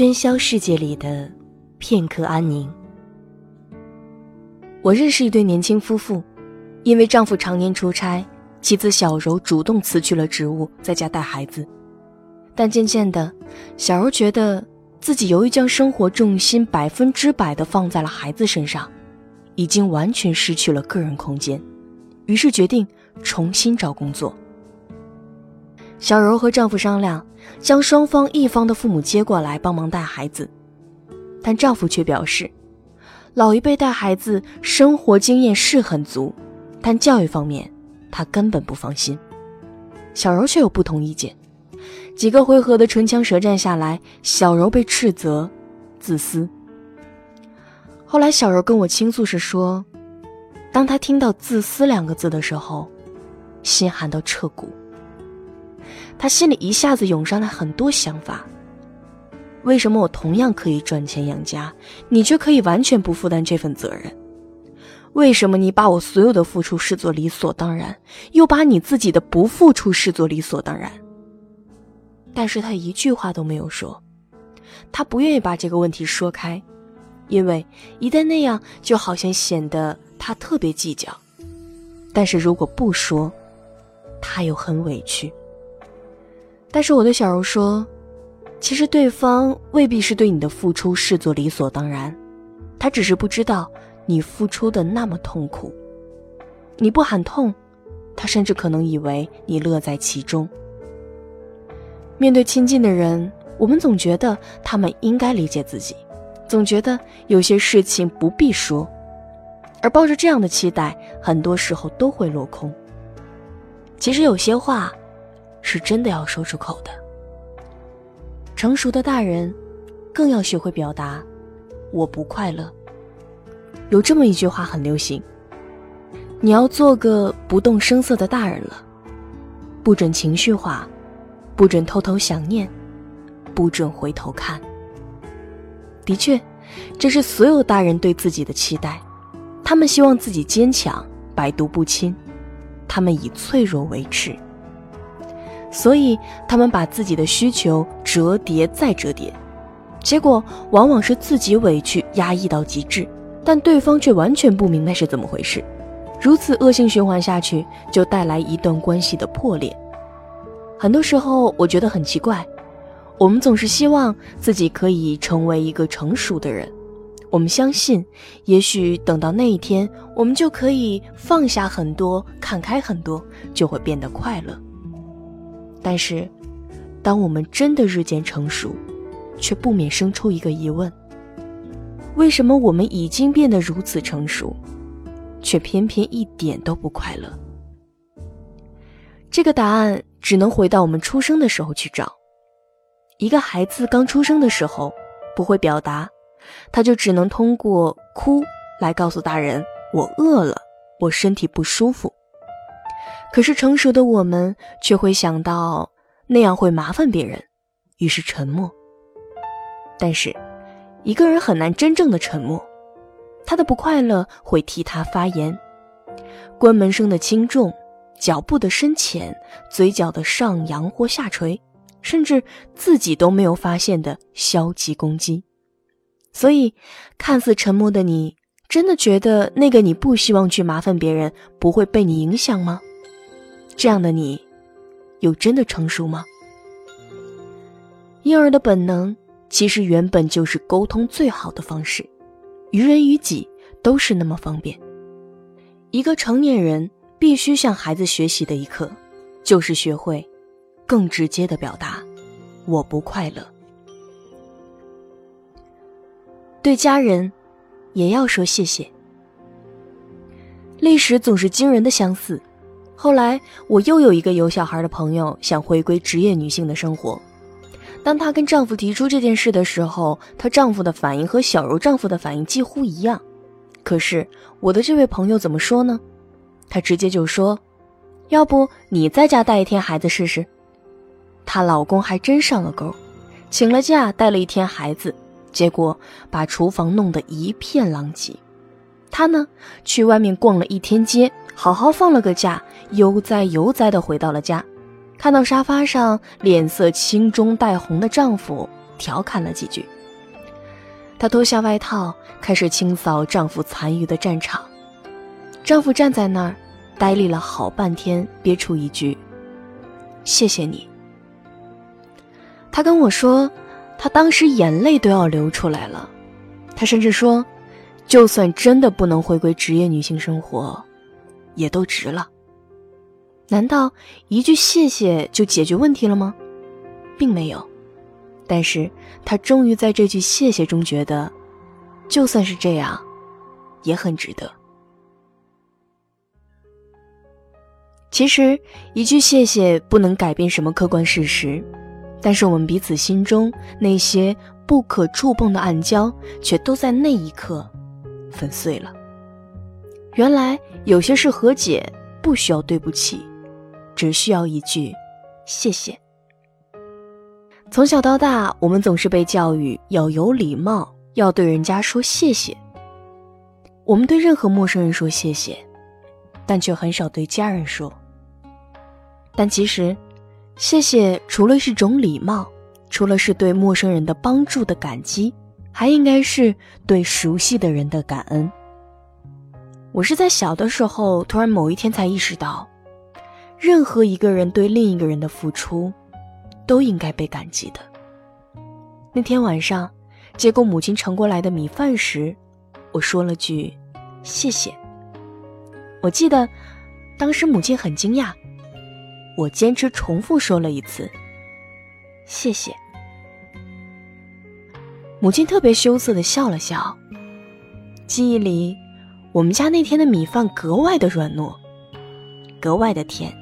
喧嚣世界里的片刻安宁。我认识一对年轻夫妇，因为丈夫常年出差，妻子小柔主动辞去了职务，在家带孩子。但渐渐的，小柔觉得自己由于将生活重心百分之百的放在了孩子身上，已经完全失去了个人空间，于是决定重新找工作。小柔和丈夫商量，将双方一方的父母接过来帮忙带孩子，但丈夫却表示，老一辈带孩子生活经验是很足，但教育方面他根本不放心。小柔却有不同意见，几个回合的唇枪舌战下来，小柔被斥责自私。后来小柔跟我倾诉时说，当她听到“自私”两个字的时候，心寒到彻骨。他心里一下子涌上来很多想法。为什么我同样可以赚钱养家，你却可以完全不负担这份责任？为什么你把我所有的付出视作理所当然，又把你自己的不付出视作理所当然？但是他一句话都没有说，他不愿意把这个问题说开，因为一旦那样，就好像显得他特别计较。但是如果不说，他又很委屈。但是我对小柔说：“其实对方未必是对你的付出视作理所当然，他只是不知道你付出的那么痛苦。你不喊痛，他甚至可能以为你乐在其中。面对亲近的人，我们总觉得他们应该理解自己，总觉得有些事情不必说，而抱着这样的期待，很多时候都会落空。其实有些话。”是真的要说出口的。成熟的大人，更要学会表达“我不快乐”。有这么一句话很流行：“你要做个不动声色的大人了，不准情绪化，不准偷偷想念，不准回头看。”的确，这是所有大人对自己的期待。他们希望自己坚强，百毒不侵；他们以脆弱为耻。所以，他们把自己的需求折叠再折叠，结果往往是自己委屈压抑到极致，但对方却完全不明白是怎么回事。如此恶性循环下去，就带来一段关系的破裂。很多时候，我觉得很奇怪，我们总是希望自己可以成为一个成熟的人，我们相信，也许等到那一天，我们就可以放下很多，看开很多，就会变得快乐。但是，当我们真的日渐成熟，却不免生出一个疑问：为什么我们已经变得如此成熟，却偏偏一点都不快乐？这个答案只能回到我们出生的时候去找。一个孩子刚出生的时候不会表达，他就只能通过哭来告诉大人：“我饿了，我身体不舒服。”可是成熟的我们却会想到那样会麻烦别人，于是沉默。但是，一个人很难真正的沉默，他的不快乐会替他发言。关门声的轻重，脚步的深浅，嘴角的上扬或下垂，甚至自己都没有发现的消极攻击。所以，看似沉默的你，真的觉得那个你不希望去麻烦别人，不会被你影响吗？这样的你，有真的成熟吗？婴儿的本能其实原本就是沟通最好的方式，于人于己都是那么方便。一个成年人必须向孩子学习的一课，就是学会更直接的表达“我不快乐”。对家人，也要说谢谢。历史总是惊人的相似。后来，我又有一个有小孩的朋友想回归职业女性的生活。当她跟丈夫提出这件事的时候，她丈夫的反应和小柔丈夫的反应几乎一样。可是我的这位朋友怎么说呢？她直接就说：“要不你在家带一天孩子试试？”她老公还真上了钩，请了假带了一天孩子，结果把厨房弄得一片狼藉。她呢，去外面逛了一天街。好好放了个假，悠哉悠哉地回到了家，看到沙发上脸色青中带红的丈夫，调侃了几句。她脱下外套，开始清扫丈夫残余的战场。丈夫站在那儿，呆立了好半天，憋出一句：“谢谢你。”她跟我说，她当时眼泪都要流出来了。她甚至说，就算真的不能回归职业女性生活，也都值了。难道一句谢谢就解决问题了吗？并没有。但是他终于在这句谢谢中觉得，就算是这样，也很值得。其实一句谢谢不能改变什么客观事实，但是我们彼此心中那些不可触碰的暗礁，却都在那一刻粉碎了。原来有些事和解不需要对不起，只需要一句谢谢。从小到大，我们总是被教育要有礼貌，要对人家说谢谢。我们对任何陌生人说谢谢，但却很少对家人说。但其实，谢谢除了是种礼貌，除了是对陌生人的帮助的感激，还应该是对熟悉的人的感恩。我是在小的时候，突然某一天才意识到，任何一个人对另一个人的付出，都应该被感激的。那天晚上，接过母亲盛过来的米饭时，我说了句“谢谢”。我记得，当时母亲很惊讶。我坚持重复说了一次：“谢谢。”母亲特别羞涩的笑了笑。记忆里，我们家那天的米饭格外的软糯，格外的甜。